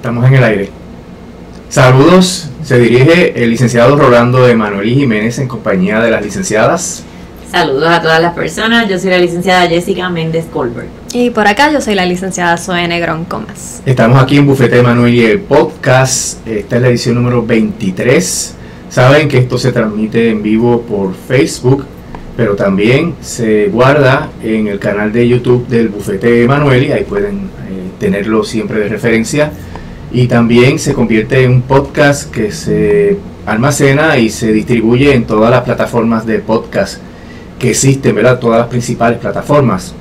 Estamos en el aire. Saludos, se dirige el licenciado Rolando Emanuel Jiménez en compañía de las licenciadas. Saludos a todas las personas, yo soy la licenciada Jessica Méndez Colbert. Y por acá yo soy la licenciada Zoe Negrón Comas. Estamos aquí en Bufete Emanuel y el podcast, esta es la edición número 23. Saben que esto se transmite en vivo por Facebook, pero también se guarda en el canal de YouTube del Bufete Emanuel y ahí pueden eh, tenerlo siempre de referencia. Y también se convierte en un podcast que se almacena y se distribuye en todas las plataformas de podcast que existen, ¿verdad? Todas las principales plataformas.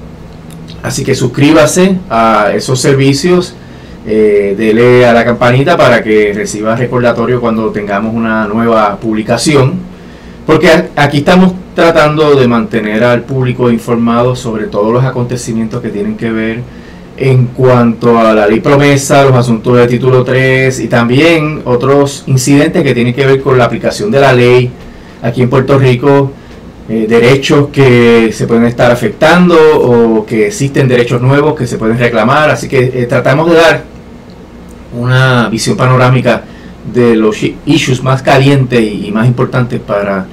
Así que suscríbase a esos servicios, eh, dele a la campanita para que reciba recordatorio cuando tengamos una nueva publicación. Porque aquí estamos tratando de mantener al público informado sobre todos los acontecimientos que tienen que ver en cuanto a la ley promesa, los asuntos de título 3 y también otros incidentes que tienen que ver con la aplicación de la ley aquí en Puerto Rico eh, derechos que se pueden estar afectando o que existen derechos nuevos que se pueden reclamar. Así que eh, tratamos de dar una visión panorámica de los issues más calientes y más importantes para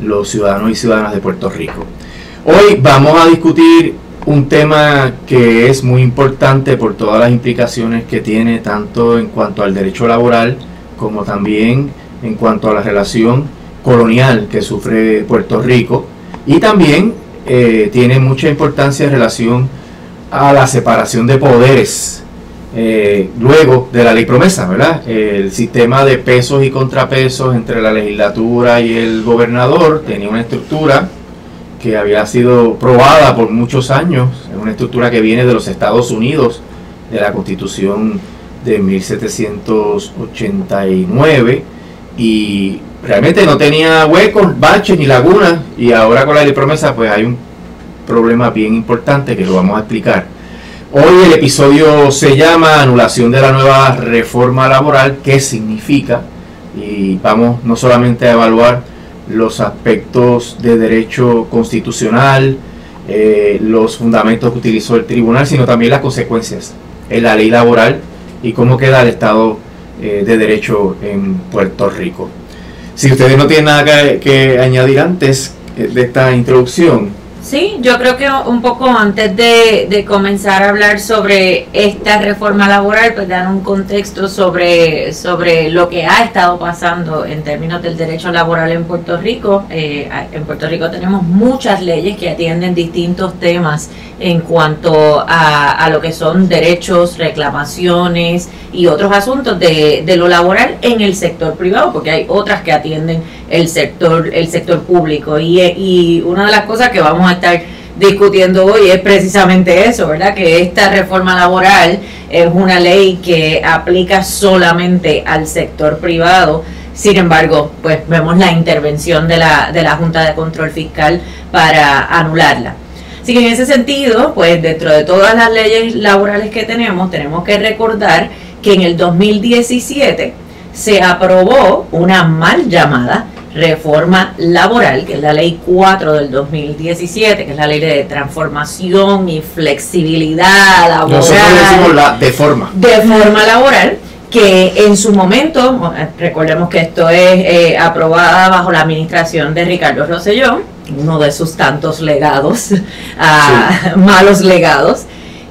los ciudadanos y ciudadanas de Puerto Rico. Hoy vamos a discutir un tema que es muy importante por todas las implicaciones que tiene tanto en cuanto al derecho laboral como también en cuanto a la relación colonial que sufre Puerto Rico y también eh, tiene mucha importancia en relación a la separación de poderes eh, luego de la ley promesa, ¿verdad? El sistema de pesos y contrapesos entre la legislatura y el gobernador tenía una estructura que había sido probada por muchos años, es una estructura que viene de los Estados Unidos, de la constitución de 1789 y realmente no tenía huecos, baches ni lagunas y ahora con la ley promesa pues hay un problema bien importante que lo vamos a explicar. Hoy el episodio se llama Anulación de la nueva reforma laboral, ¿qué significa? Y vamos no solamente a evaluar los aspectos de derecho constitucional, eh, los fundamentos que utilizó el tribunal, sino también las consecuencias en la ley laboral y cómo queda el Estado eh, de Derecho en Puerto Rico. Si ustedes no tienen nada que, añadir antes eh, de esta introducción, Sí, yo creo que un poco antes de, comenzar a hablar sobre esta reforma laboral, pues dar un contexto sobre, sobre lo que ha estado pasando en términos del derecho laboral en Puerto Rico. Eh, en Puerto Rico tenemos muchas leyes que atienden distintos temas en cuanto a, a lo que son derechos, reclamaciones y otros asuntos de, de lo laboral en el sector privado, porque hay otras que atienden el sector, el sector público. Y, y una de las cosas que vamos a estar discutiendo hoy es precisamente eso, ¿verdad? Que esta reforma laboral es una ley que aplica solamente al sector privado. Sin embargo, pues vemos la intervención de la, de la Junta de Control Fiscal para anularla. Así que en ese sentido, pues dentro de todas las leyes laborales que tenemos, tenemos que recordar que en el 2017 se aprobó una mal llamada reforma laboral, que es la ley 4 del 2017, que es la ley de transformación y flexibilidad laboral. Nosotros decimos la de forma. De forma laboral, que en su momento, recordemos que esto es eh, aprobada bajo la administración de Ricardo Rosselló, uno de sus tantos legados, malos legados,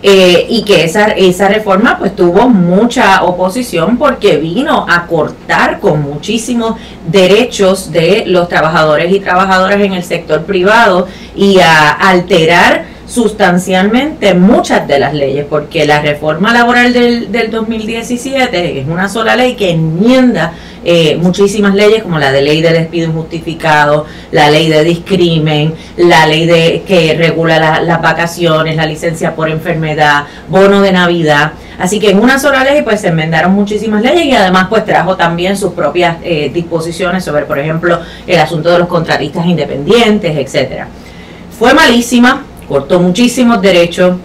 eh, y que esa, esa reforma pues tuvo mucha oposición porque vino a cortar con muchísimos derechos de los trabajadores y trabajadoras en el sector privado y a alterar sustancialmente muchas de las leyes, porque la reforma laboral del, del 2017 es una sola ley que enmienda eh, muchísimas leyes como la de ley de despido injustificado, la ley de discrimen, la ley de que regula las vacaciones, la licencia por enfermedad, bono de Navidad. Así que en una sola ley pues se enmendaron muchísimas leyes y además pues trajo también sus propias eh, disposiciones sobre, por ejemplo, el asunto de los contratistas independientes, etcétera. Fue malísima, cortó muchísimos derechos,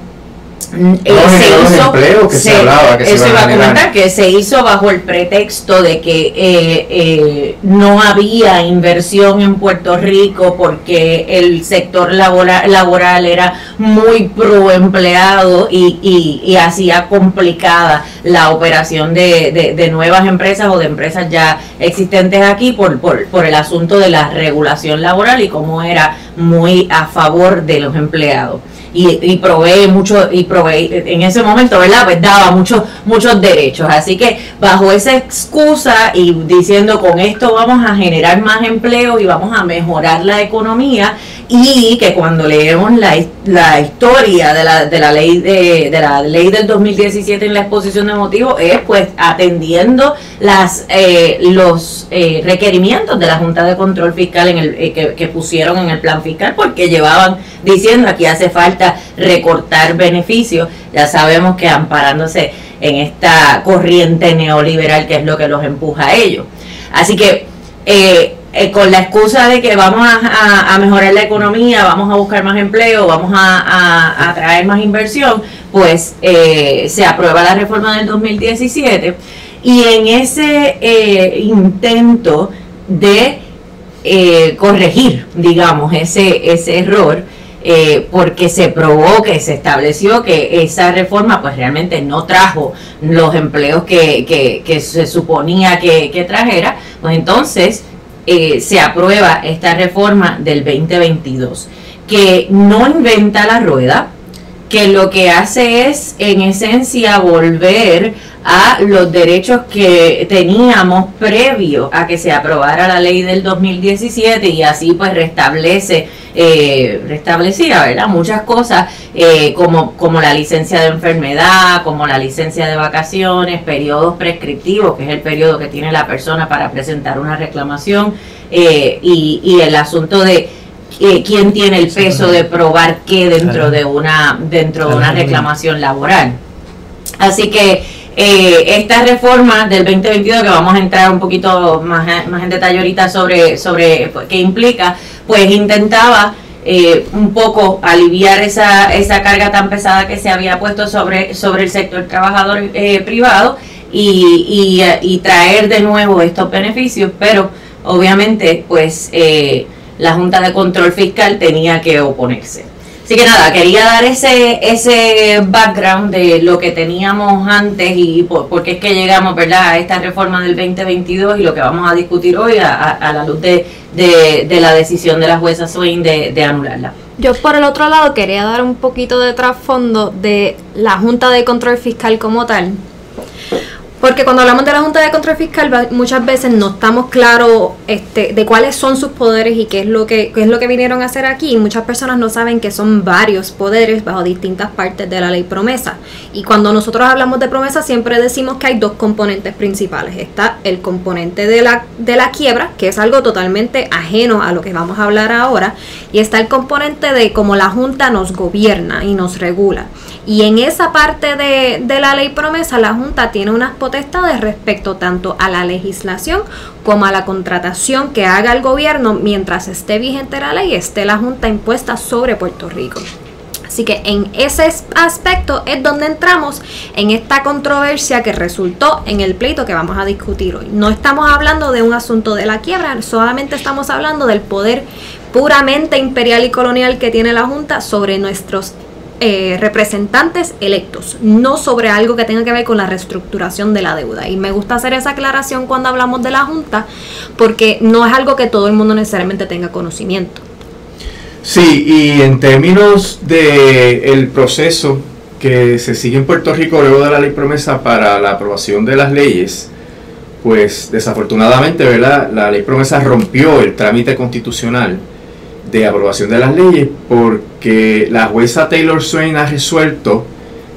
No, se generó los hizo, empleos que se hablaba que se eso a iba a comentar que se hizo bajo el pretexto de que eh, eh, no había inversión en Puerto Rico porque el sector laboral, laboral era muy pro empleado y, y, y hacía complicada la operación de, de- de nuevas empresas o de empresas ya existentes aquí por, por, por el asunto de la regulación laboral y cómo era muy a favor de los empleados y, y provee mucho y provee en ese momento verdad pues daba muchos muchos derechos. Así que bajo esa excusa y diciendo con esto vamos a generar más empleo y vamos a mejorar la economía y que cuando leemos la, la historia de la, de la ley de, de la ley del 2017 en la exposición de motivos es pues atendiendo las eh, los eh, requerimientos de la Junta de Control Fiscal en el, eh, que, que pusieron en el plan fiscal porque llevaban diciendo aquí hace falta recortar beneficios. Ya sabemos que amparándose en esta corriente neoliberal que es lo que los empuja a ellos. Así que eh, eh, con la excusa de que vamos a, mejorar la economía, vamos a buscar más empleo, vamos a, a- a traer más inversión, pues eh, se aprueba la reforma del 2017 y en ese eh, intento de eh, corregir, digamos, ese, ese error, porque se probó que se estableció que esa reforma pues realmente no trajo los empleos que, que- que se suponía que, que trajera, pues entonces eh, se aprueba esta reforma del 2022, que no inventa la rueda, que lo que hace es en esencia volver a los derechos que teníamos previo a que se aprobara la ley del 2017 y así pues restablece eh, restablecía verdad muchas cosas eh, como como la licencia de enfermedad como la licencia de vacaciones periodos prescriptivos que es el periodo que tiene la persona para presentar una reclamación eh, y, y el asunto de eh, quién tiene el peso de probar qué dentro de una dentro de una reclamación laboral. Así que eh, esta reforma del 2022 que vamos a entrar un poquito más, más en detalle ahorita sobre sobre qué implica pues intentaba eh, un poco aliviar esa, esa carga tan pesada que se había puesto sobre, sobre el sector trabajador eh, privado y, y, y traer de nuevo estos beneficios, pero obviamente pues eh, la Junta de Control Fiscal tenía que oponerse. Así que nada, quería dar ese ese background de lo que teníamos antes y por, por qué es que llegamos ¿verdad? a esta reforma del 2022 y lo que vamos a discutir hoy a, la luz de, de, la decisión de la jueza Swain de anularla. Yo por el otro lado quería dar un poquito de trasfondo de la Junta de Control Fiscal como tal. Porque cuando hablamos de la Junta de Control Fiscal muchas veces no estamos claros este, de cuáles son sus poderes y qué es lo que es lo que vinieron a hacer aquí. Muchas personas no saben que son varios poderes bajo distintas partes de la ley promesa. Y cuando nosotros hablamos de promesa siempre decimos que hay dos componentes principales. Está el componente de la, de la quiebra, que es algo totalmente ajeno a lo que vamos a hablar ahora, y está el componente de cómo la Junta nos gobierna y nos regula. Y en esa parte de, de la ley promesa, la Junta tiene unas potestades respecto tanto a la legislación como a la contratación que haga el gobierno mientras esté vigente la ley, esté la Junta impuesta sobre Puerto Rico. Así que en ese es- aspecto es donde entramos en esta controversia que resultó en el pleito que vamos a discutir hoy. No estamos hablando de un asunto de la quiebra, solamente estamos hablando del poder puramente imperial y colonial que tiene la Junta sobre nuestros eh, representantes electos, no sobre algo que tenga que ver con la reestructuración de la deuda. Y me gusta hacer esa aclaración cuando hablamos de la Junta, porque no es algo que todo el mundo necesariamente tenga conocimiento. Sí, y en términos de el proceso que se sigue en Puerto Rico luego de la ley promesa para la aprobación de las leyes, pues desafortunadamente, ¿verdad? La ley promesa rompió el trámite constitucional de aprobación de las leyes porque la jueza Taylor Swain ha resuelto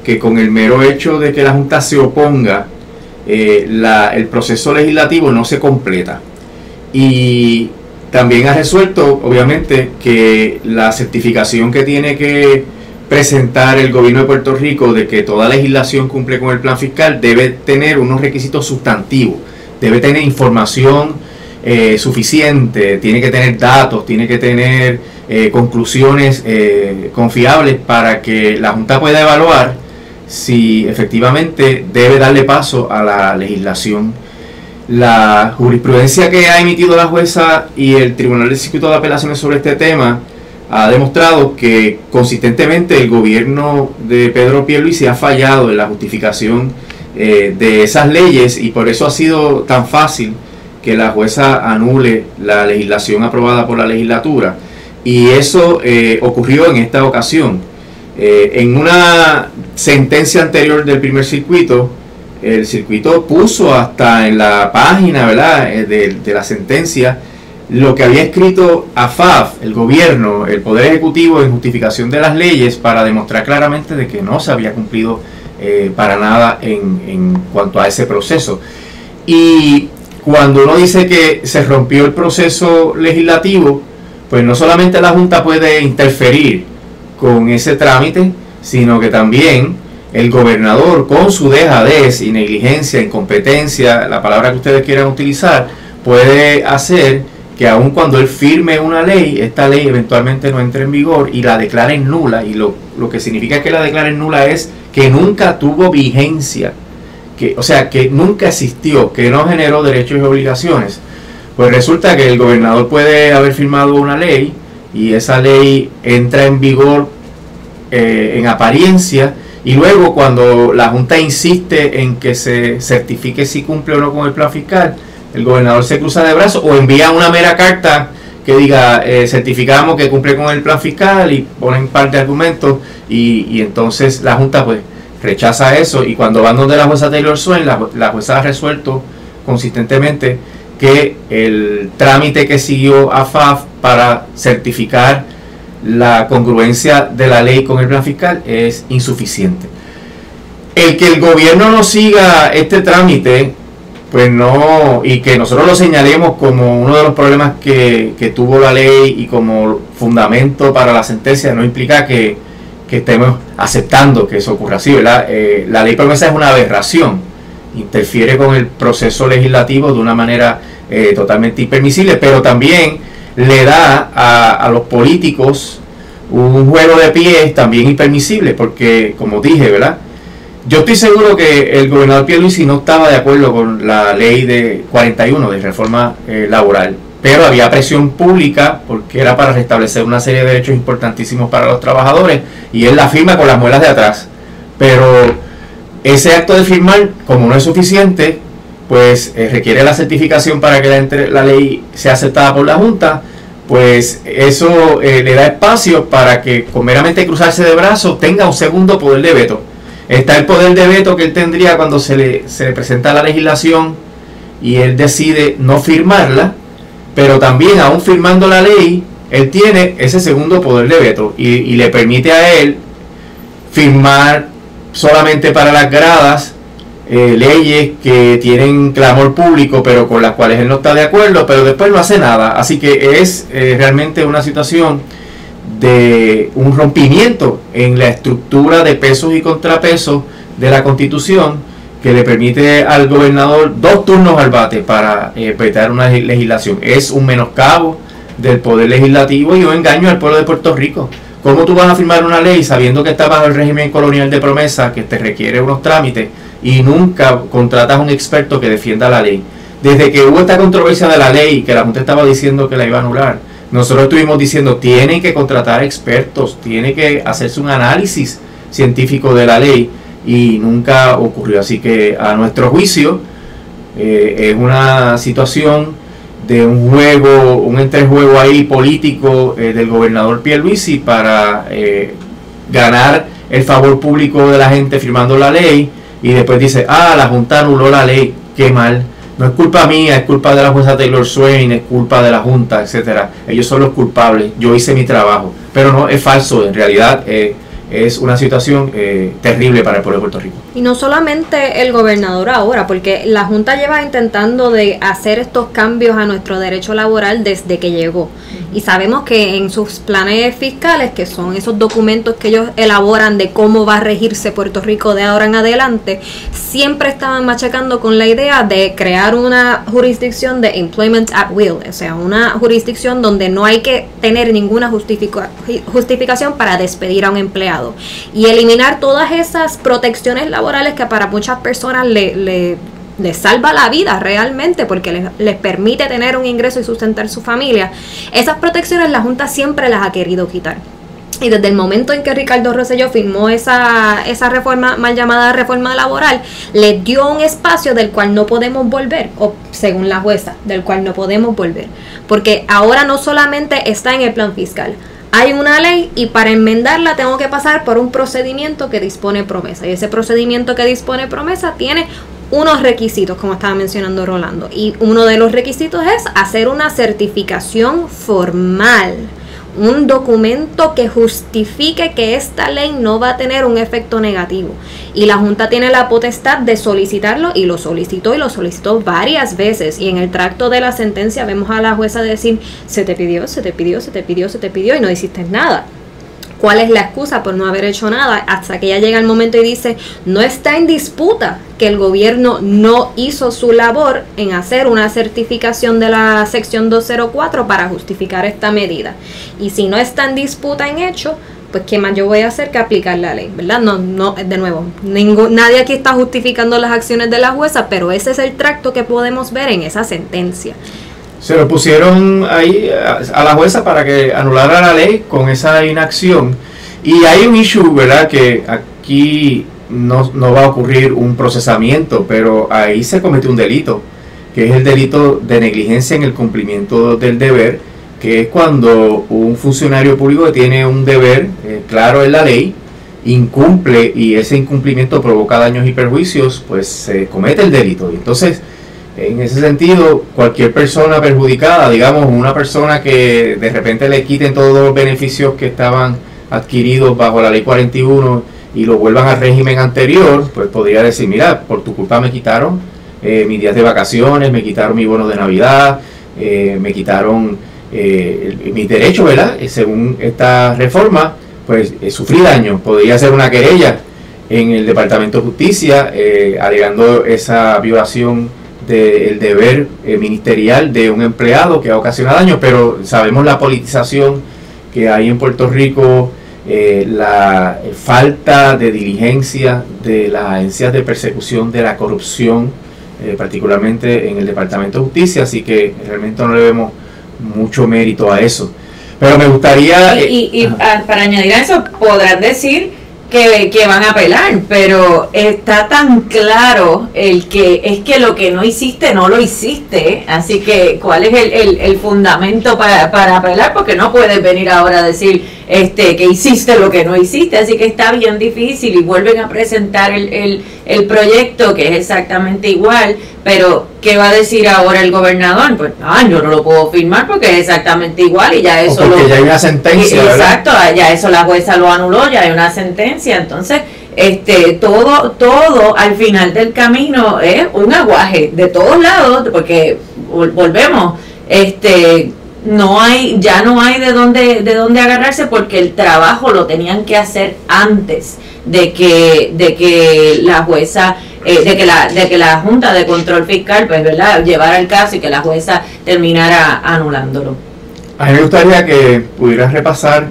que con el mero hecho de que la Junta se oponga, eh, la- el proceso legislativo no se completa. Y también ha resuelto, obviamente, que la certificación que tiene que presentar el gobierno de Puerto Rico de que toda legislación cumple con el plan fiscal debe tener unos requisitos sustantivos, debe tener información eh, suficiente, tiene que tener datos, tiene que tener eh, conclusiones eh, confiables para que la Junta pueda evaluar si efectivamente debe darle paso a la legislación. La jurisprudencia que ha emitido la jueza y el Tribunal de Circuito de Apelaciones sobre este tema ha demostrado que consistentemente el gobierno de Pedro Pierluisi ha fallado en la justificación de esas leyes y por eso ha sido tan fácil que la jueza anule la legislación aprobada por la legislatura. Y eso eh, ocurrió en esta ocasión. Eh, en una sentencia anterior del primer circuito, el circuito puso hasta en la página ¿verdad? Eh, de, la sentencia lo que había escrito AFAF, el gobierno, el Poder Ejecutivo en justificación de las leyes para demostrar claramente de que no se había cumplido para nada en, en cuanto a ese proceso. Y cuando uno dice que se rompió el proceso legislativo, pues no solamente la Junta puede interferir con ese trámite, sino que también el gobernador con su dejadez y negligencia, incompetencia, la palabra que ustedes quieran utilizar, puede hacer que aun cuando él firme una ley, esta ley eventualmente no entre en vigor y la declare nula. Y lo, lo que significa que la declare nula es que nunca tuvo vigencia o sea, que nunca existió, que no generó derechos y obligaciones, pues resulta que el gobernador puede haber firmado una ley y esa ley entra en vigor eh, en apariencia y luego cuando la Junta insiste en que se certifique si cumple o no con el plan fiscal, el gobernador se cruza de brazos o envía una mera carta que diga eh, certificamos que cumple con el plan fiscal y ponen parte de argumentos y, y entonces la Junta pues rechaza eso y cuando van donde la jueza Taylor Swain, la, jueza ha resuelto consistentemente que el trámite que siguió a FAF para certificar la congruencia de la ley con el plan fiscal es insuficiente. El que el gobierno no siga este trámite, pues no, y que nosotros lo señalemos como uno de los problemas que, que tuvo la ley y como fundamento para la sentencia, no implica que que estemos aceptando que eso ocurra así, ¿verdad? Eh, la ley promesa es una aberración, interfiere con el proceso legislativo de una manera eh, totalmente impermisible, pero también le da a, los políticos un juego de pies también impermisible, porque como dije, ¿verdad? Yo estoy seguro que el gobernador Pierluisi no estaba de acuerdo con la ley de 41 de reforma eh, laboral pero había presión pública porque era para restablecer una serie de derechos importantísimos para los trabajadores y él la firma con las muelas de atrás. Pero ese acto de firmar, como no es suficiente, pues eh, requiere la certificación para que la, la, ley sea aceptada por la Junta, pues eso eh, le da espacio para que con meramente cruzarse de brazos tenga un segundo poder de veto. Está el poder de veto que él tendría cuando se le, se le presenta la legislación y él decide no firmarla, pero también aún firmando la ley, él tiene ese segundo poder de veto y, le permite a él firmar solamente para las gradas eh, leyes que tienen clamor público, pero con las cuales él no está de acuerdo, pero después no hace nada. Así que es eh, realmente una situación de un rompimiento en la estructura de pesos y contrapesos de la Constitución que le permite al gobernador dos turnos al bate para eh, una legislación. Es un menoscabo del poder legislativo y un engaño al pueblo de Puerto Rico. ¿Cómo tú vas a firmar una ley sabiendo que está bajo el régimen colonial de promesa, que te requiere unos trámites y nunca contratas a un experto que defienda la ley? Desde que hubo esta controversia de la ley, que la Junta estaba diciendo que la iba a anular, nosotros estuvimos diciendo, tienen que contratar expertos, tiene que hacerse un análisis científico de la ley y nunca ocurrió. Así que a nuestro juicio eh, es una situación de un juego, un entrejuego ahí político eh, del gobernador Pierluisi para eh, ganar el favor público de la gente firmando la ley y después dice, ah, la Junta anuló la ley, qué mal. No es culpa mía, es culpa de la jueza Taylor Swain, es culpa de la Junta, etcétera. Ellos son los culpables. Yo hice mi trabajo, pero no es falso. En realidad, es una situación eh, terrible para el pueblo de Puerto Rico. Y no solamente el gobernador ahora, porque la Junta lleva intentando de hacer estos cambios a nuestro derecho laboral desde que llegó. Y sabemos que en sus planes fiscales, que son esos documentos que ellos elaboran de cómo va a regirse Puerto Rico de ahora en adelante, siempre estaban machacando con la idea de crear una jurisdicción de employment at will, o sea, una jurisdicción donde no hay que tener ninguna justificación para despedir a un empleado. Y eliminar todas esas protecciones laborales que para muchas personas le, le les salva la vida realmente porque les, permite tener un ingreso y sustentar su familia, esas protecciones la Junta siempre las ha querido quitar. Y desde el momento en que Ricardo Rosselló firmó esa, esa reforma, mal llamada reforma laboral, le dio un espacio del cual no podemos volver, o según la jueza, del cual no podemos volver. Porque ahora no solamente está en el plan fiscal, hay una ley y para enmendarla tengo que pasar por un procedimiento que dispone promesa. Y ese procedimiento que dispone promesa tiene unos requisitos, como estaba mencionando Rolando. Y uno de los requisitos es hacer una certificación formal un documento que justifique que esta ley no va a tener un efecto negativo. Y la Junta tiene la potestad de solicitarlo y lo solicitó y lo solicitó varias veces. Y en el tracto de la sentencia vemos a la jueza decir, se te pidió, se te pidió, se te pidió, se te pidió y no hiciste nada cuál es la excusa por no haber hecho nada hasta que ya llega el momento y dice, no está en disputa que el gobierno no hizo su labor en hacer una certificación de la sección 204 para justificar esta medida. Y si no está en disputa en hecho, pues qué más yo voy a hacer que aplicar la ley, ¿verdad? No, no, de nuevo, ningún, nadie aquí está justificando las acciones de la jueza, pero ese es el tracto que podemos ver en esa sentencia. Se lo pusieron ahí a, la jueza para que anulara la ley con esa inacción. Y hay un issue, ¿verdad? Que aquí no, va a ocurrir un procesamiento, pero ahí se cometió un delito, que es el delito de negligencia en el cumplimiento del deber, que es cuando un funcionario público tiene un deber eh, claro en la ley, incumple y ese incumplimiento provoca daños y perjuicios, pues se comete el delito. Y entonces, en ese sentido, cualquier persona perjudicada, digamos, una persona que de repente le quiten todos los beneficios que estaban adquiridos bajo la ley 41 y lo vuelvan al régimen anterior, pues podría decir, mira, por tu culpa me quitaron eh, mis días de vacaciones, me quitaron mi bono de Navidad, eh, me quitaron eh, mis derechos, ¿verdad? según esta reforma, pues sufrí daño. Podría ser una querella en el Departamento de Justicia alegando esa violación del deber eh, ministerial de un empleado que ha ocasionado daño, pero sabemos la politización que hay en Puerto Rico, eh, la falta de diligencia de las agencias de persecución de la corrupción, eh, particularmente en el Departamento de Justicia, así que realmente no le vemos mucho mérito a eso. Pero me gustaría... y para añadir a eso, podrán decir que, van a apelar, pero está tan claro el que es que lo que no hiciste no lo hiciste, así que cuál es el, el, fundamento para, para, apelar, porque no puedes venir ahora a decir este que hiciste lo que no hiciste, así que está bien difícil y vuelven a presentar el, el, el proyecto que es exactamente igual, pero ¿qué va a decir ahora el gobernador? Pues ah, yo no lo puedo firmar porque es exactamente igual y ya eso... porque ya hay una sentencia. Exacto, ya eso la jueza lo anuló, ya hay una sentencia, entonces este todo todo al final del camino es un aguaje de todos lados porque volvemos este no hay ya no hay de dónde de dónde agarrarse porque el trabajo lo tenían que hacer antes de que de que la jueza eh, de que la de que la junta de control fiscal pues verdad llevara el caso y que la jueza terminara anulándolo. A mí me gustaría que pudieras repasar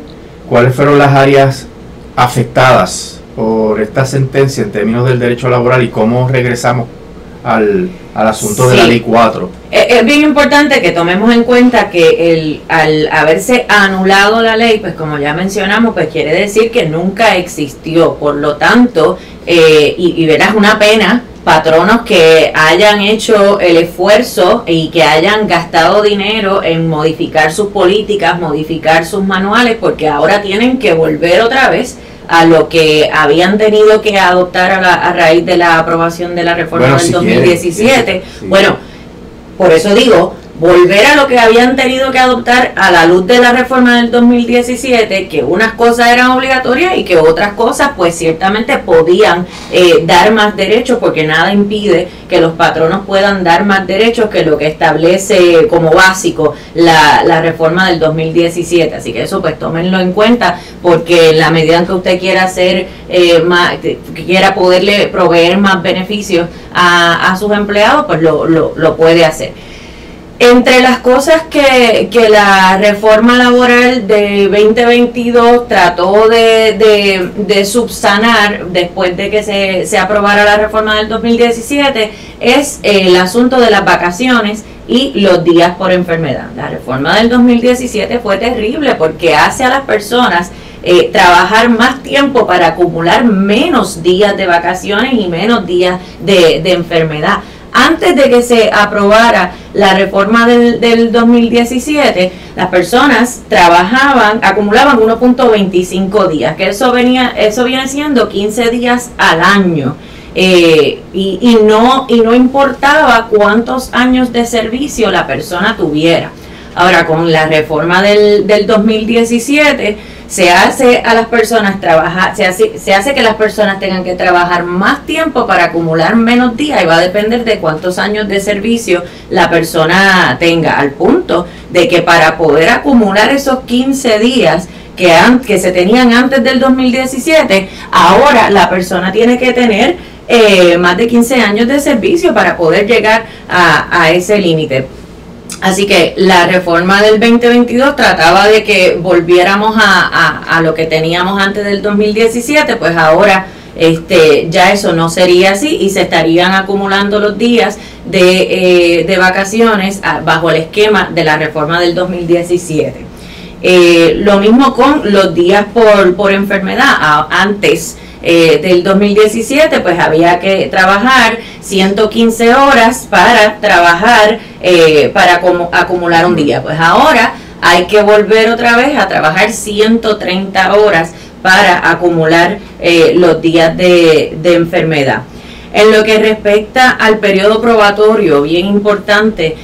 cuáles fueron las áreas afectadas por esta sentencia en términos del derecho laboral y cómo regresamos al, asunto de la ley 4. Es, bien importante que tomemos en cuenta que el, al haberse anulado la ley, pues como ya mencionamos, pues quiere decir que nunca existió. Por lo tanto, eh, y, verás una pena, patronos que hayan hecho el esfuerzo y que hayan gastado dinero en modificar sus políticas, modificar sus manuales, porque ahora tienen que volver otra vez a lo que habían tenido que adoptar a, la, a raíz de la aprobación de la reforma del 2017. Bueno, por eso digo, volver a lo que habían tenido que adoptar a la luz de la reforma del 2017, que unas cosas eran obligatorias y que otras cosas pues ciertamente podían eh, dar más derechos porque nada impide que los patronos puedan dar más derechos que lo que establece como básico la, la reforma del 2017. Así que eso pues tómenlo en cuenta porque en la medida en que usted quiera hacer eh, más, quiera poderle proveer más beneficios a, a sus empleados, pues lo, lo, lo puede hacer. Entre las cosas que, la reforma laboral de 2022 trató de, subsanar después de que se, aprobara la reforma del 2017 es el asunto de las vacaciones y los días por enfermedad. La reforma del 2017 fue terrible porque hace a las personas eh, trabajar más tiempo para acumular menos días de vacaciones y menos días de, de enfermedad antes de que se aprobara la reforma del, del 2017, las personas trabajaban, acumulaban 1.25 días, que eso venía, eso viene siendo 15 días al año. Eh, y, y, no, y no importaba cuántos años de servicio la persona tuviera. Ahora, con la reforma del, del 2017, se hace a las personas trabajar, se hace, se hace que las personas tengan que trabajar más tiempo para acumular menos días y va a depender de cuántos años de servicio la persona tenga, al punto de que para poder acumular esos 15 días que, que se tenían antes del 2017, ahora la persona tiene que tener eh, más de 15 años de servicio para poder llegar a, a ese límite. Así que la reforma del 2022 trataba de que volviéramos a, lo que teníamos antes del 2017, pues ahora este, ya eso no sería así y se estarían acumulando los días de, eh, vacaciones ah, bajo el esquema de la reforma del 2017. Eh, lo mismo con los días por, por enfermedad. antes eh, del 2017, pues había que trabajar 115 horas para trabajar, eh, para como, acumular un día. Pues ahora hay que volver otra vez a trabajar 130 horas para acumular eh, los días de, de enfermedad. En lo que respecta al periodo probatorio, bien importante,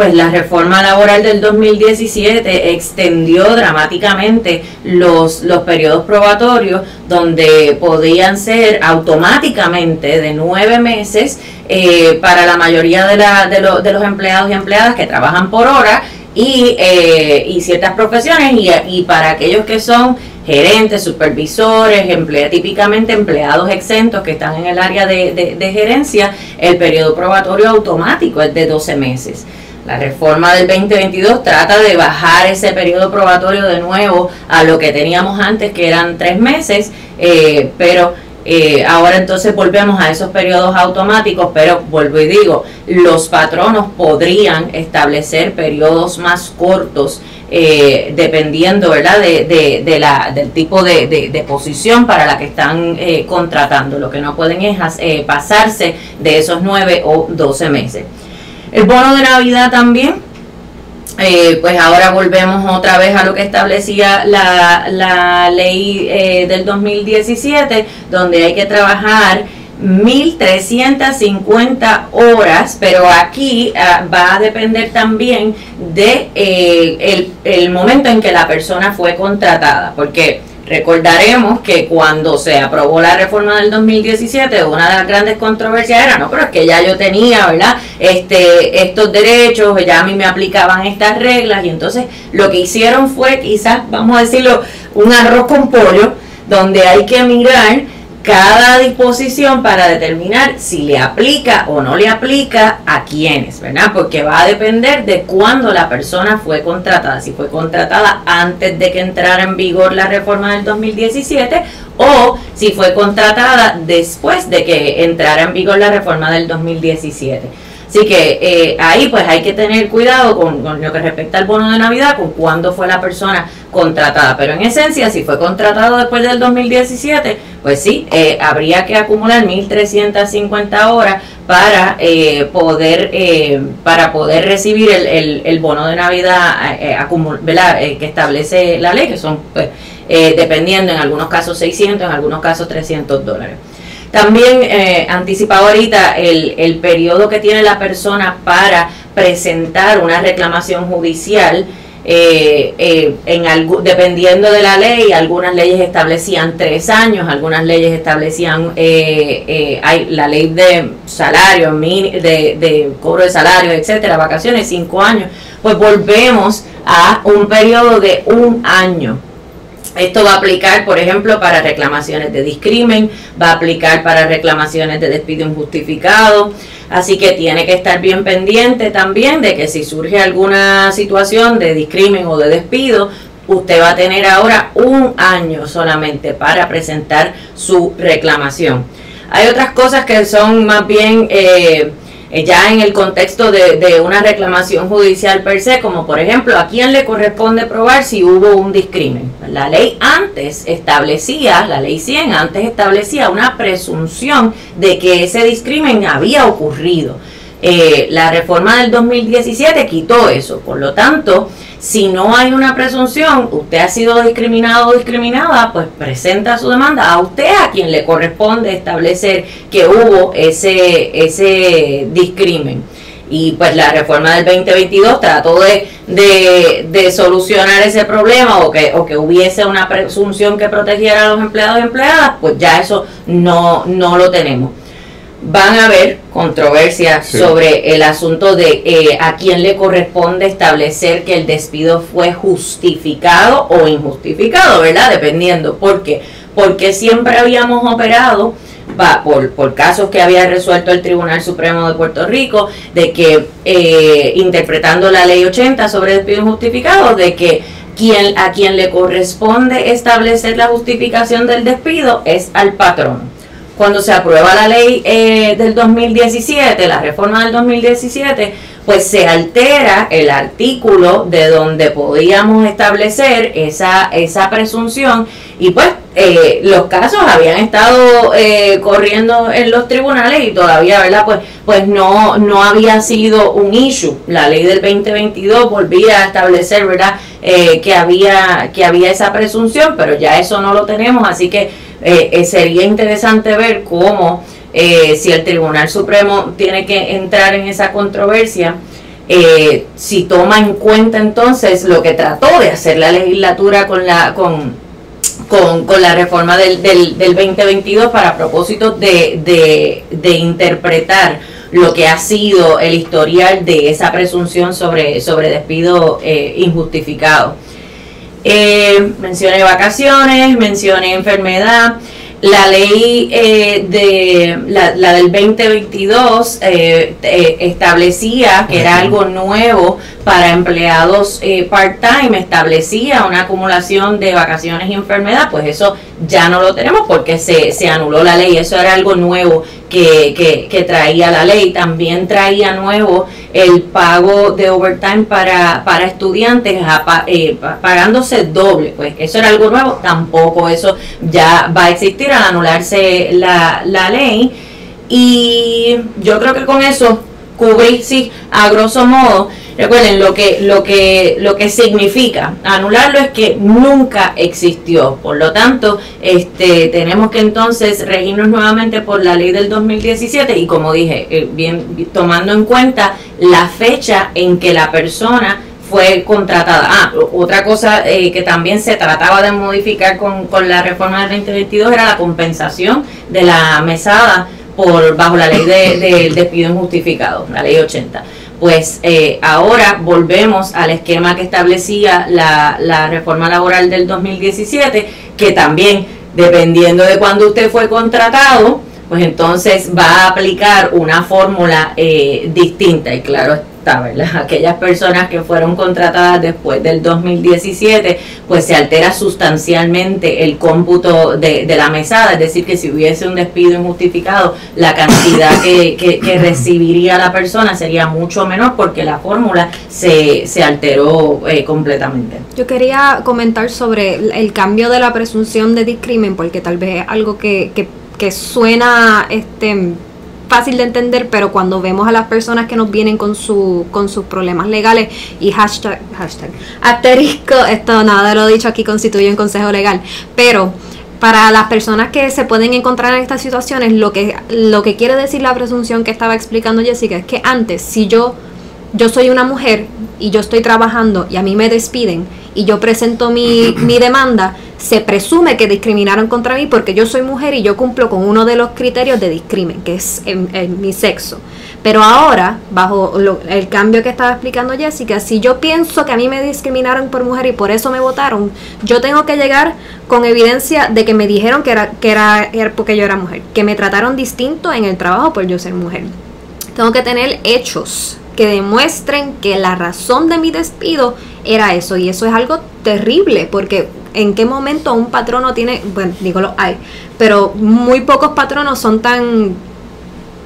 pues la reforma laboral del 2017 extendió dramáticamente los, los periodos probatorios donde podían ser automáticamente de nueve meses eh, para la mayoría de, la, de, de, los empleados y empleadas que trabajan por hora y, eh, y ciertas profesiones y, y para aquellos que son gerentes, supervisores, emplea, típicamente empleados exentos que están en el área de, de, gerencia, el periodo probatorio automático es de 12 meses. La reforma del 2022 trata de bajar ese periodo probatorio de nuevo a lo que teníamos antes, que eran tres meses, eh, pero eh, ahora entonces volvemos a esos periodos automáticos, pero vuelvo y digo, los patronos podrían establecer periodos más cortos. Eh, dependiendo ¿verdad? De, de, la, del tipo de, de, posición para la que están contratando. Lo que no pueden es pasarse de esos nueve o doce meses. El bono de Navidad también, eh, pues ahora volvemos otra vez a lo que establecía la, la ley eh, del 2017, donde hay que trabajar 1.350 horas, pero aquí ah, va a depender también de eh, el, momento en que la persona fue contratada, porque Recordaremos que cuando se aprobó la reforma del 2017, una de las grandes controversias era, no, pero es que ya yo tenía, ¿verdad? Este, estos derechos, ya a mí me aplicaban estas reglas y entonces lo que hicieron fue quizás, vamos a decirlo, un arroz con pollo, donde hay que mirar cada disposición para determinar si le aplica o no le aplica a quiénes, ¿verdad? Porque va a depender de cuándo la persona fue contratada, si fue contratada antes de que entrara en vigor la reforma del 2017 o si fue contratada después de que entrara en vigor la reforma del 2017. Así que eh, ahí pues hay que tener cuidado con, lo que respecta al bono de Navidad, con cuándo fue la persona contratada. Pero en esencia, si fue contratado después del 2017, pues sí, eh, habría que acumular 1.350 horas para eh, poder para poder recibir el, el, bono de Navidad que establece la ley, que son, pues, dependiendo, en algunos casos 600, en algunos casos 300 dólares. También eh, anticipaba ahorita el, el periodo que tiene la persona para presentar una reclamación judicial eh, eh, en dependiendo de la ley, algunas leyes establecían tres años, algunas leyes establecían eh, hay la ley de salario, de, de cobro de salario, etcétera, vacaciones, cinco años. Pues volvemos a un periodo de un año esto va a aplicar, por ejemplo, para reclamaciones de discrimen, va a aplicar para reclamaciones de despido injustificado, así que tiene que estar bien pendiente también de que si surge alguna situación de discrimen o de despido, usted va a tener ahora un año solamente para presentar su reclamación. Hay otras cosas que son más bien... Eh, eh, ya en el contexto de, una reclamación judicial per se, como por ejemplo, a quién le corresponde probar si hubo un discrimen. La ley antes establecía, la ley 100 antes establecía una presunción de que ese discrimen había ocurrido. Eh, la reforma del 2017 quitó eso, por lo tanto, si no hay una presunción, usted ha sido discriminado o discriminada, pues presenta su demanda a usted a quien le corresponde establecer que hubo ese, ese discrimen. Y pues la reforma del 2022 trató de, de, solucionar ese problema o que, o que hubiese una presunción que protegiera a los empleados y empleadas, pues ya eso no, no lo tenemos van a haber controversias sobre el asunto de eh, a quién le corresponde establecer que el despido fue justificado o injustificado, ¿verdad? Dependiendo. ¿Por qué? Porque siempre habíamos operado va, por, por casos que había resuelto el Tribunal Supremo de Puerto Rico, de que eh, interpretando la ley 80 sobre despido injustificado, de que quien, a quien le corresponde establecer la justificación del despido es al patrón cuando se aprueba la ley eh, del 2017, la reforma del 2017, pues se altera el artículo de donde podíamos establecer esa, esa presunción y pues eh, los casos habían estado eh, corriendo en los tribunales y todavía, ¿verdad? Pues, pues no, no había sido un issue. La ley del 2022 volvía a establecer, ¿verdad? que, había, que había esa presunción, pero ya eso no lo tenemos, así que eh, eh, sería interesante ver cómo, eh, si el Tribunal Supremo tiene que entrar en esa controversia, si toma en cuenta entonces lo que trató de hacer la legislatura con la con, con, la reforma del, del, 2022 para propósito de, de, interpretar lo que ha sido el historial de esa presunción sobre, sobre despido injustificado. Eh, mencioné vacaciones, mencioné enfermedad. La ley eh, de la, la, del 2022 eh, eh, establecía que era algo nuevo para empleados eh, part-time establecía una acumulación de vacaciones y enfermedad, pues eso ya no lo tenemos porque se, se anuló la ley, eso era algo nuevo que, que, que, traía la ley. También traía nuevo el pago de overtime para, para estudiantes eh, pagándose doble, pues eso era algo nuevo, tampoco eso ya va a existir al anularse la, la ley. Y yo creo que con eso cubrí, sí, a grosso modo, Recuerden, lo que, lo que, lo que significa anularlo es que nunca existió. Por lo tanto, este, tenemos que entonces regirnos nuevamente por la ley del 2017 y como dije, eh, bien tomando en cuenta la fecha en que la persona fue contratada. Ah, otra cosa eh, que también se trataba de modificar con, con la reforma del 2022 era la compensación de la mesada por bajo la ley del de, despido injustificado, la ley 80 pues eh, ahora volvemos al esquema que establecía la, la, reforma laboral del 2017, que también, dependiendo de cuándo usted fue contratado, pues entonces va a aplicar una fórmula eh, distinta. Y claro, Aquellas personas que fueron contratadas después del 2017, pues se altera sustancialmente el cómputo de, la mesada, es decir, que si hubiese un despido injustificado, la cantidad que, recibiría la persona sería mucho menor porque la fórmula se, se alteró eh, completamente. Yo quería comentar sobre el cambio de la presunción de discrimen, porque tal vez es algo que, que, que suena este fácil de entender, pero cuando vemos a las personas que nos vienen con, su, con sus problemas legales y hashtag, hashtag, asterisco, esto nada de lo dicho aquí constituye un consejo legal, pero para las personas que se pueden encontrar en estas situaciones, lo que, lo que quiere decir la presunción que estaba explicando Jessica es que antes, si yo yo soy una mujer y yo estoy trabajando y a mí me despiden y yo presento mi, mi demanda, se presume que discriminaron contra mí porque yo soy mujer y yo cumplo con uno de los criterios de discrimen, que es en, mi sexo. Pero ahora, bajo el cambio que estaba explicando Jessica, si yo pienso que a mí me discriminaron por mujer y por eso me votaron, yo tengo que llegar con evidencia de que me dijeron que era, que era, era porque yo era mujer, que me trataron distinto en el trabajo por yo ser mujer. Tengo que tener hechos que demuestren que la razón de mi despido era eso. Y eso es algo terrible, porque en qué momento un patrono tiene, bueno, digo lo hay, pero muy pocos patronos son tan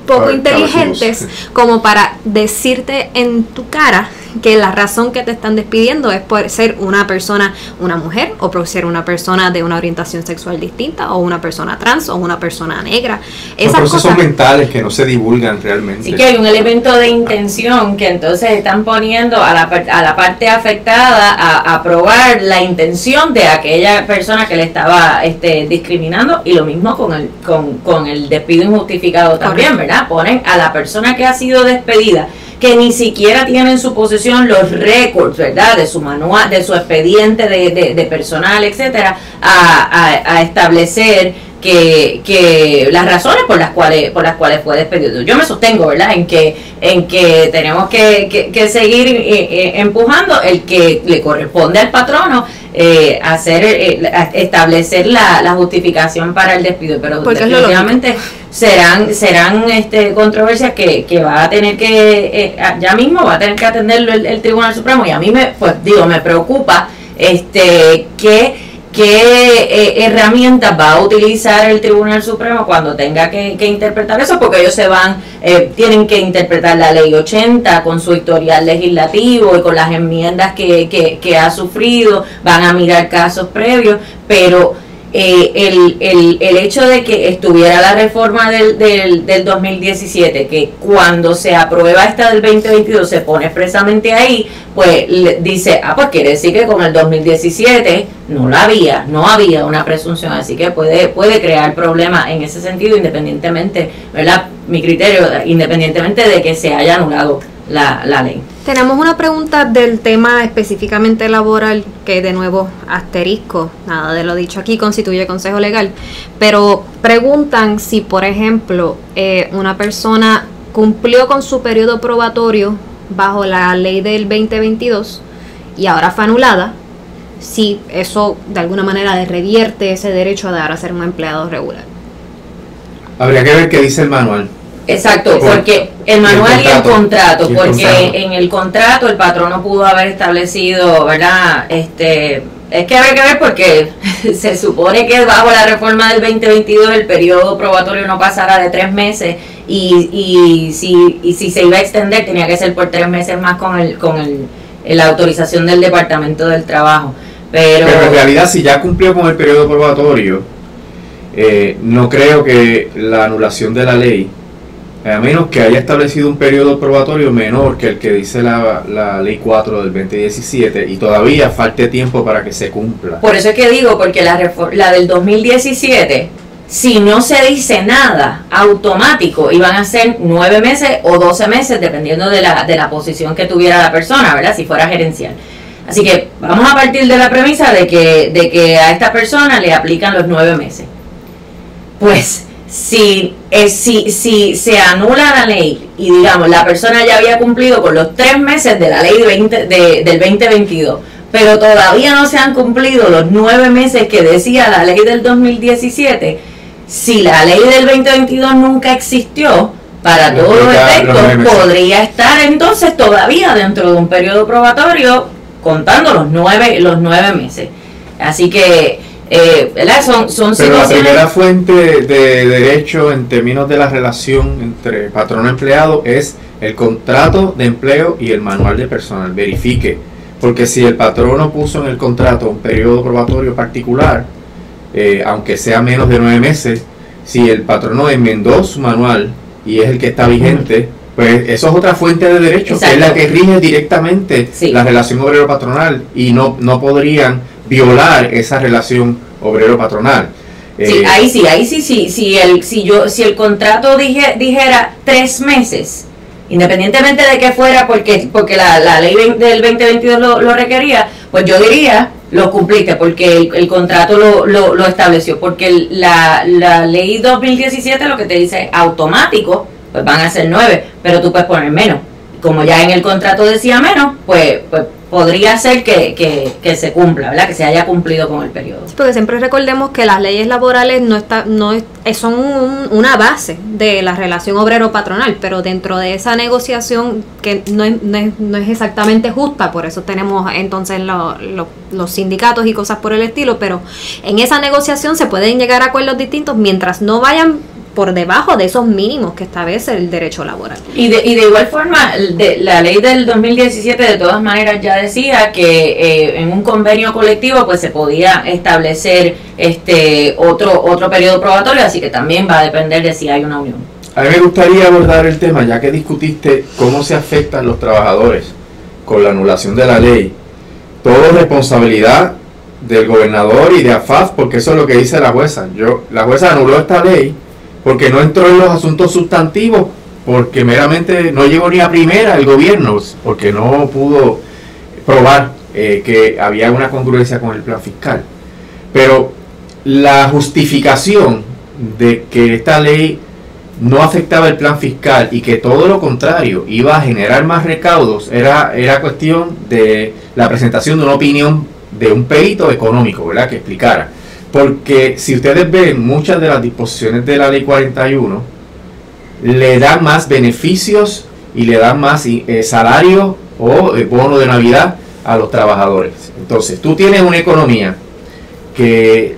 poco inteligentes como para decirte en tu cara que la razón que te están despidiendo es por ser una persona, una mujer, o por ser una persona de una orientación sexual distinta, o una persona trans, o una persona negra. Esas cosas son mentales que no se divulgan realmente. Sí que hay un elemento de intención que entonces están poniendo a la, a la parte afectada a, probar la intención de aquella persona que le estaba este, discriminando y lo mismo con el, con, con el despido injustificado también, ¿verdad? Ponen a la persona que ha sido despedida que ni siquiera tiene en su posesión los récords, ¿verdad? De su manual, de su expediente de, de, personal, etcétera, a, establecer que, que, las razones por las cuales por las cuales fue despedido. Yo me sostengo, ¿verdad? En que en que tenemos que, que, seguir eh, eh, empujando el que le corresponde al patrono eh, hacer eh, establecer la, la, justificación para el despido pero definitivamente serán serán este controversias que, que va a tener que eh, ya mismo va a tener que atenderlo el, Tribunal Supremo y a mí me pues digo me preocupa este que qué eh, herramientas va a utilizar el Tribunal Supremo cuando tenga que, interpretar eso, porque ellos se van, eh, tienen que interpretar la ley 80 con su historial legislativo y con las enmiendas que, que, que ha sufrido, van a mirar casos previos, pero eh, el, el, el, hecho de que estuviera la reforma del, del, del 2017, que cuando se aprueba esta del 2022 se pone expresamente ahí, pues dice, ah, pues quiere decir que con el 2017 no la había, no había una presunción, así que puede, puede crear problemas en ese sentido, independientemente, ¿verdad? Mi criterio, independientemente de que se haya anulado la, la ley. Tenemos una pregunta del tema específicamente laboral, que de nuevo asterisco, nada de lo dicho aquí constituye consejo legal, pero preguntan si, por ejemplo, eh, una persona cumplió con su periodo probatorio bajo la ley del 2022 y ahora fue anulada, si eso de alguna manera revierte ese derecho a dar a ser un empleado regular. Habría que ver qué dice el manual. Exacto, porque el manual y el contrato, porque en el contrato el patrón no pudo haber establecido, ¿verdad? Este, es que hay que ver porque se supone que bajo la reforma del 2022 el periodo probatorio no pasará de tres meses y, y, si, y si se iba a extender tenía que ser por tres meses más con el con el, la autorización del Departamento del Trabajo. Pero, Pero en realidad si ya cumplió con el periodo probatorio, eh, no creo que la anulación de la ley a menos que haya establecido un periodo probatorio menor que el que dice la, la ley 4 del 2017 y todavía falte tiempo para que se cumpla. Por eso es que digo, porque la, la del 2017, si no se dice nada automático, iban a ser nueve meses o 12 meses, dependiendo de la, de la posición que tuviera la persona, ¿verdad? Si fuera gerencial. Así que vamos a partir de la premisa de que, de que a esta persona le aplican los nueve meses. Pues si, eh, si, si se anula la ley y digamos la persona ya había cumplido con los tres meses de la ley 20, de, del 2022, pero todavía no se han cumplido los nueve meses que decía la ley del 2017, si la ley del 2022 nunca existió, para todos los efectos, podría estar entonces todavía dentro de un periodo probatorio contando los nueve, los nueve meses. Así que eh, Son, son Pero la primera fuente de derecho en términos de la relación entre patrón y empleado es el contrato de empleo y el manual de personal. Verifique, porque si el patrono puso en el contrato un periodo probatorio particular, eh, aunque sea menos de nueve meses, si el patrono enmendó su manual y es el que está vigente, pues eso es otra fuente de derecho, que es la que rige directamente la relación obrero-patronal y no, no podrían violar esa relación obrero-patronal. Sí, eh, ahí sí, ahí sí, sí, si el, si yo, si el contrato dije, dijera tres meses, independientemente de que fuera porque, porque la, ley del 2022 lo, lo, requería, pues yo diría, lo cumpliste porque el, contrato lo, lo, estableció, porque la, la ley 2017 lo que te dice automático, pues van a ser nueve, pero tú puedes poner menos. Como ya en el contrato decía menos, pues, pues podría ser que, se cumpla, ¿verdad? Que se haya cumplido con el periodo. porque siempre recordemos que las leyes laborales no está, no son una base de la relación obrero-patronal, pero dentro de esa negociación que no es, no es, exactamente justa, por eso tenemos entonces los sindicatos y cosas por el estilo, pero en esa negociación se pueden llegar a acuerdos distintos mientras no vayan por debajo de esos mínimos que establece el derecho laboral. Y de, y de igual forma, de, la ley del 2017 de todas maneras ya decía que eh, en un convenio colectivo pues se podía establecer este otro otro periodo probatorio, así que también va a depender de si hay una unión. A mí me gustaría abordar el tema, ya que discutiste cómo se afectan los trabajadores con la anulación de la ley. Todo responsabilidad del gobernador y de AFAF, porque eso es lo que dice la jueza. Yo, la jueza anuló esta ley porque no entró en los asuntos sustantivos, porque meramente no llegó ni a primera el gobierno, porque no pudo probar eh, que había una congruencia con el plan fiscal. Pero la justificación de que esta ley no afectaba el plan fiscal y que todo lo contrario iba a generar más recaudos era, era cuestión de la presentación de una opinión de un perito económico, ¿verdad? Que explicara. Porque si ustedes ven, muchas de las disposiciones de la ley 41 le dan más beneficios y le dan más eh, salario o eh, bono de Navidad a los trabajadores. Entonces, tú tienes una economía que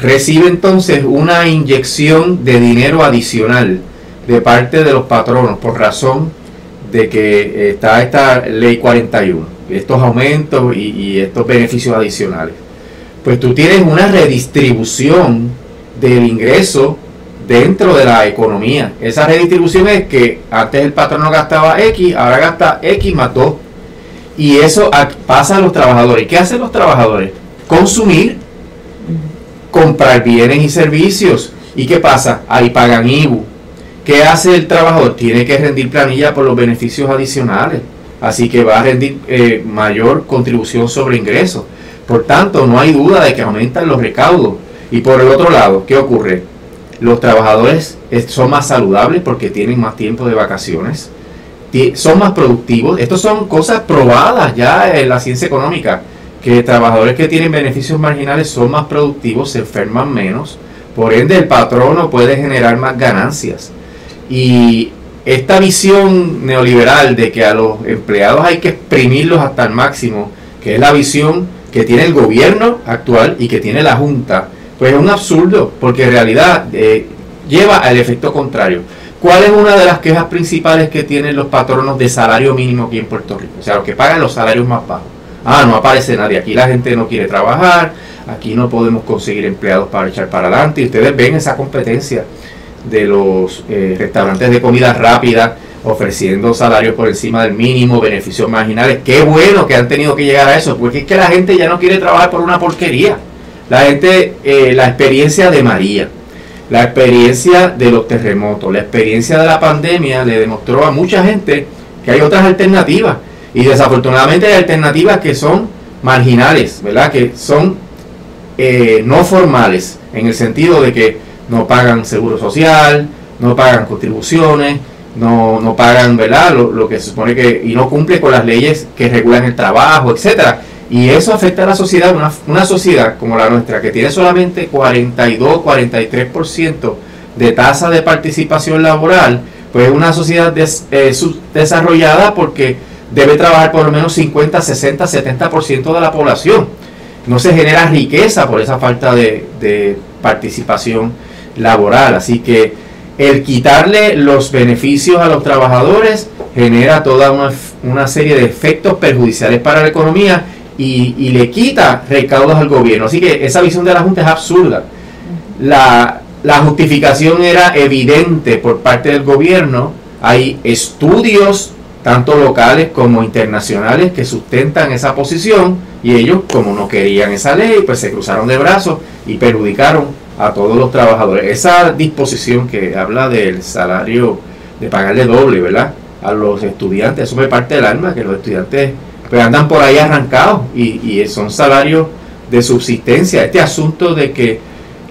recibe entonces una inyección de dinero adicional de parte de los patronos por razón de que eh, está esta ley 41, estos aumentos y estos beneficios adicionales pues tú tienes una redistribución del ingreso dentro de la economía. Esa redistribución es que antes el patrono gastaba X, ahora gasta X más 2. Y eso pasa a los trabajadores. ¿Qué hacen los trabajadores? Consumir, comprar bienes y servicios. ¿Y qué pasa? Ahí pagan IBU. ¿Qué hace el trabajador? Tiene que rendir planilla por los beneficios adicionales. Así que va a rendir eh, mayor contribución sobre ingresos. Por tanto, no hay duda de que aumentan los recaudos. Y por el otro lado, ¿qué ocurre? Los trabajadores son más saludables porque tienen más tiempo de vacaciones, son más productivos. Estas son cosas probadas ya en la ciencia económica, que trabajadores que tienen beneficios marginales son más productivos, se enferman menos, por ende el patrono puede generar más ganancias. Y esta visión neoliberal de que a los empleados hay que exprimirlos hasta el máximo, que es la visión que tiene el gobierno actual y que tiene la Junta, pues es un absurdo, porque en realidad eh, lleva al efecto contrario. ¿Cuál es una de las quejas principales que tienen los patronos de salario mínimo aquí en Puerto Rico? O sea, los que pagan los salarios más bajos. Ah, no aparece nadie, aquí la gente no quiere trabajar, aquí no podemos conseguir empleados para echar para adelante. Y ustedes ven esa competencia de los eh, restaurantes de comida rápida ofreciendo salarios por encima del mínimo, beneficios marginales. Qué bueno que han tenido que llegar a eso, porque es que la gente ya no quiere trabajar por una porquería. La gente, eh, la experiencia de María, la experiencia de los terremotos, la experiencia de la pandemia le demostró a mucha gente que hay otras alternativas. Y desafortunadamente hay alternativas que son marginales, ¿verdad? Que son eh, no formales, en el sentido de que no pagan seguro social, no pagan contribuciones, no, no pagan ¿verdad? Lo, que se supone que y no cumple con las leyes que regulan el trabajo, etcétera. Y eso afecta a la sociedad, una, una sociedad como la nuestra, que tiene solamente 42, 43% de tasa de participación laboral, pues es una sociedad eh, desarrollada porque debe trabajar por lo menos 50, 60, 70% de la población. No se genera riqueza por esa falta de, de participación laboral. Así que el quitarle los beneficios a los trabajadores genera toda una, serie de efectos perjudiciales para la economía y, le quita recaudos al gobierno. Así que esa visión de la Junta es absurda. La, la justificación era evidente por parte del gobierno. Hay estudios, tanto locales como internacionales, que sustentan esa posición y ellos, como no querían esa ley, pues se cruzaron de brazos y perjudicaron a todos los trabajadores. Esa disposición que habla del salario, de pagarle doble, ¿verdad? a los estudiantes, eso me parte del alma, que los estudiantes pues andan por ahí arrancados y, y son salarios de subsistencia. Este asunto de que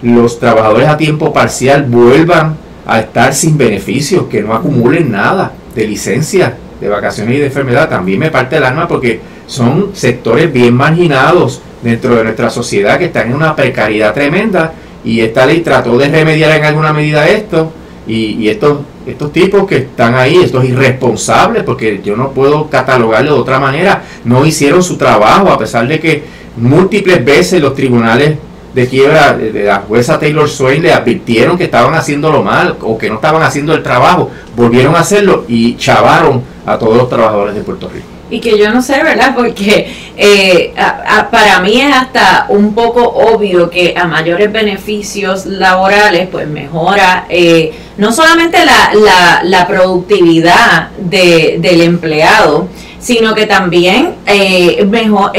los trabajadores a tiempo parcial vuelvan a estar sin beneficios, que no acumulen nada de licencia, de vacaciones y de enfermedad, también me parte el alma porque son sectores bien marginados dentro de nuestra sociedad que están en una precariedad tremenda y esta ley trató de remediar en alguna medida esto y, estos, estos tipos que están ahí, estos irresponsables, porque yo no puedo catalogarlo de otra manera, no hicieron su trabajo a pesar de que múltiples veces los tribunales de quiebra de la jueza Taylor Swain le advirtieron que estaban haciéndolo mal o que no estaban haciendo el trabajo, volvieron a hacerlo y chavaron a todos los trabajadores de Puerto Rico. Y que yo no sé, ¿verdad? Porque eh, para mí es hasta un poco obvio que a mayores beneficios laborales, pues mejora eh, no solamente la, la, productividad de, del empleado, sino que también eh, mejor,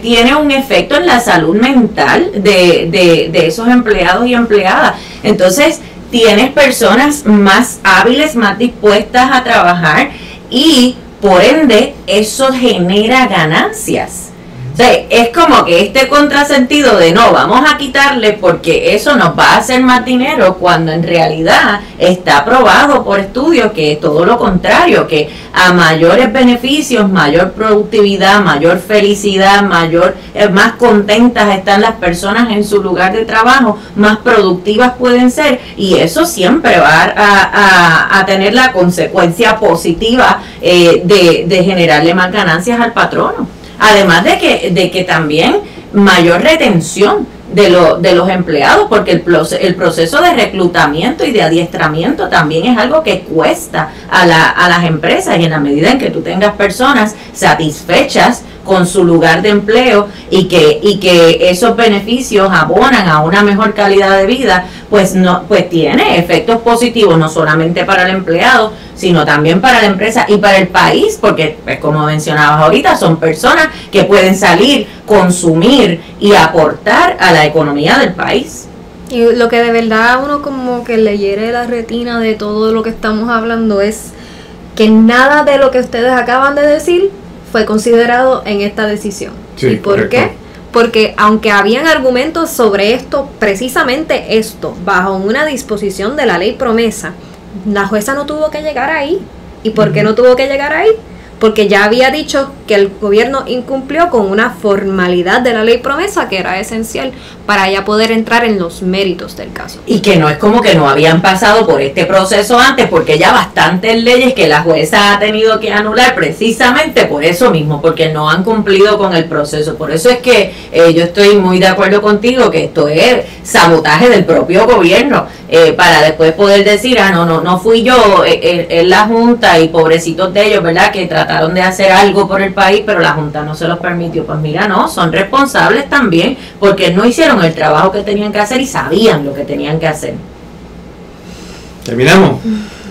tiene un efecto en la salud mental de, de, esos empleados y empleadas. Entonces, tienes personas más hábiles, más dispuestas a trabajar y por ende eso genera ganancias. O es como que este contrasentido de no, vamos a quitarle porque eso nos va a hacer más dinero cuando en realidad está probado por estudios que es todo lo contrario, que a mayores beneficios, mayor productividad, mayor felicidad, mayor, eh, más contentas están las personas en su lugar de trabajo, más productivas pueden ser y eso siempre va a, tener la consecuencia positiva eh, de, de generarle más ganancias al patrono. Además de que, de que también mayor retención de, lo, de los empleados, porque el, el proceso de reclutamiento y de adiestramiento también es algo que cuesta a, la, a las empresas y en la medida en que tú tengas personas satisfechas con su lugar de empleo y que, y que esos beneficios abonan a una mejor calidad de vida, pues no, pues tiene efectos positivos no solamente para el empleado, sino también para la empresa y para el país, porque pues, como mencionabas ahorita, son personas que pueden salir, consumir y aportar a la economía del país. Y lo que de verdad uno como que le hiere la retina de todo lo que estamos hablando es que nada de lo que ustedes acaban de decir fue considerado en esta decisión. ¿Y por qué? Porque aunque habían argumentos sobre esto, precisamente esto, bajo una disposición de la ley promesa, la jueza no tuvo que llegar ahí. ¿Y por qué no tuvo que llegar ahí? porque ya había dicho que el gobierno incumplió con una formalidad de la ley promesa que era esencial para ya poder entrar en los méritos del caso. Y que no es como que no habían pasado por este proceso antes, porque ya bastantes leyes que la jueza ha tenido que anular precisamente por eso mismo, porque no han cumplido con el proceso. Por eso es que eh, yo estoy muy de acuerdo contigo que esto es sabotaje del propio gobierno, eh, para después poder decir, ah, no, no, no fui yo, en eh, la Junta y pobrecitos de ellos, ¿verdad? Que trataron de hacer algo por el país, pero la Junta no se los permitió. Pues mira, no, son responsables también porque no hicieron el trabajo que tenían que hacer y sabían lo que tenían que hacer. ¿Terminamos?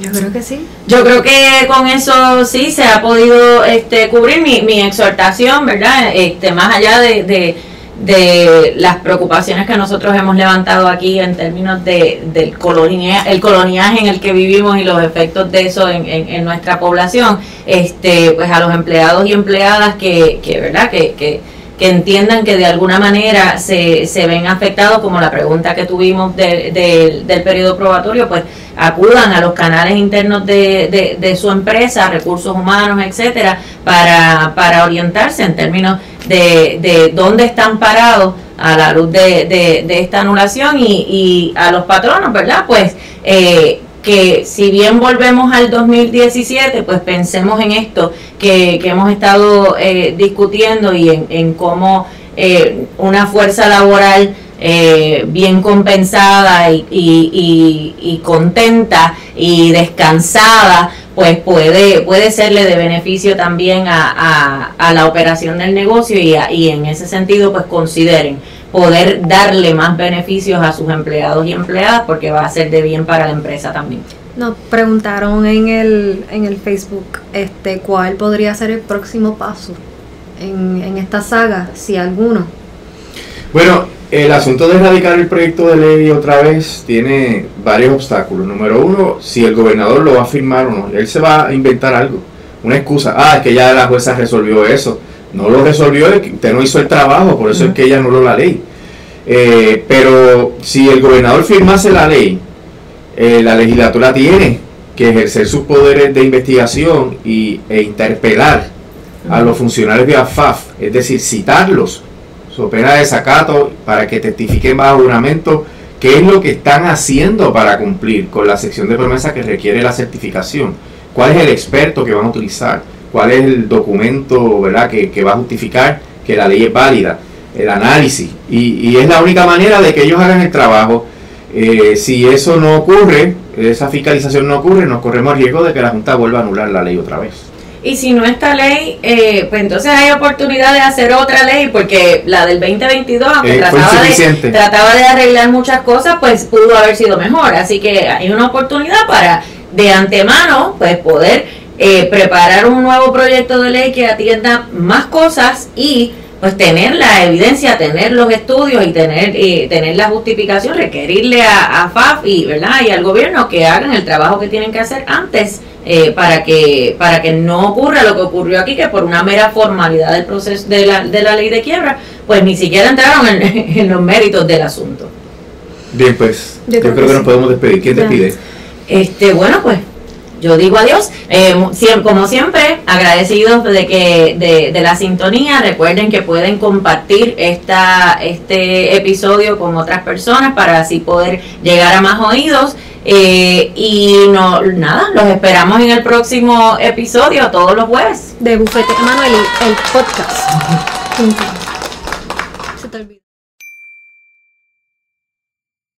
Yo creo que sí. Yo creo que con eso sí se ha podido este, cubrir mi, mi exhortación, ¿verdad? Este, más allá de de las preocupaciones que nosotros hemos levantado aquí en términos de, del colonia, el coloniaje en el que vivimos y los efectos de eso en, en, nuestra población, este, pues a los empleados y empleadas que, que ¿verdad? Que, que, que entiendan que de alguna manera se, se ven afectados, como la pregunta que tuvimos del periodo probatorio, pues acudan a los canales internos de, de, su empresa, recursos humanos, etcétera, para, para orientarse en términos de, de dónde están parados a la luz de, de, esta anulación y, y, a los patronos, ¿verdad? Pues eh, que si bien volvemos al 2017, pues pensemos en esto que, que hemos estado eh, discutiendo y en, en cómo eh, una fuerza laboral eh, bien compensada y, y, y, contenta y descansada, pues puede, puede serle de beneficio también a, a, la operación del negocio y, y en ese sentido pues consideren poder darle más beneficios a sus empleados y empleadas porque va a ser de bien para la empresa también. Nos preguntaron en el, en el Facebook este cuál podría ser el próximo paso en, en esta saga, si alguno. Bueno, El asunto de erradicar el proyecto de ley otra vez tiene varios obstáculos. Número uno, si el gobernador lo va a firmar o no, él se va a inventar algo, una excusa. Ah, es que ya la jueza resolvió eso. No lo resolvió, usted no hizo el trabajo, por eso es que ella anuló la ley. Eh, pero si el gobernador firmase la ley, eh, la legislatura tiene que ejercer sus poderes de investigación y, e interpelar a los funcionarios de AFAF, es decir, citarlos, su pena de desacato, para que testifiquen bajo juramento qué es lo que están haciendo para cumplir con la sección de promesa que requiere la certificación, cuál es el experto que van a utilizar, cuál es el documento ¿verdad? Que, que va a justificar que la ley es válida el análisis. Y, y, es la única manera de que ellos hagan el trabajo. Eh, si eso no ocurre, esa fiscalización no ocurre, nos corremos el riesgo de que la Junta vuelva a anular la ley otra vez. Y si no está ley, eh, pues entonces hay oportunidad de hacer otra ley, porque la del 2022, aunque eh, trataba, de, trataba de arreglar muchas cosas, pues pudo haber sido mejor. Así que hay una oportunidad para de antemano pues poder eh, preparar un nuevo proyecto de ley que atienda más cosas y pues tener la evidencia, tener los estudios y tener eh, tener la justificación, requerirle a, a, FAF y verdad y al gobierno que hagan el trabajo que tienen que hacer antes eh, para que para que no ocurra lo que ocurrió aquí que por una mera formalidad del proceso de la, de la ley de quiebra pues ni siquiera entraron en, los méritos del asunto. Bien pues yo, creo que, nos podemos despedir. ¿Quién te pide? Este bueno pues yo digo adiós. Eh, como siempre, agradecidos de que de, de, la sintonía. Recuerden que pueden compartir esta, este episodio con otras personas para así poder llegar a más oídos. Eh, y no nada, los esperamos en el próximo episodio todos los jueves. De Bufete Manuel, el podcast.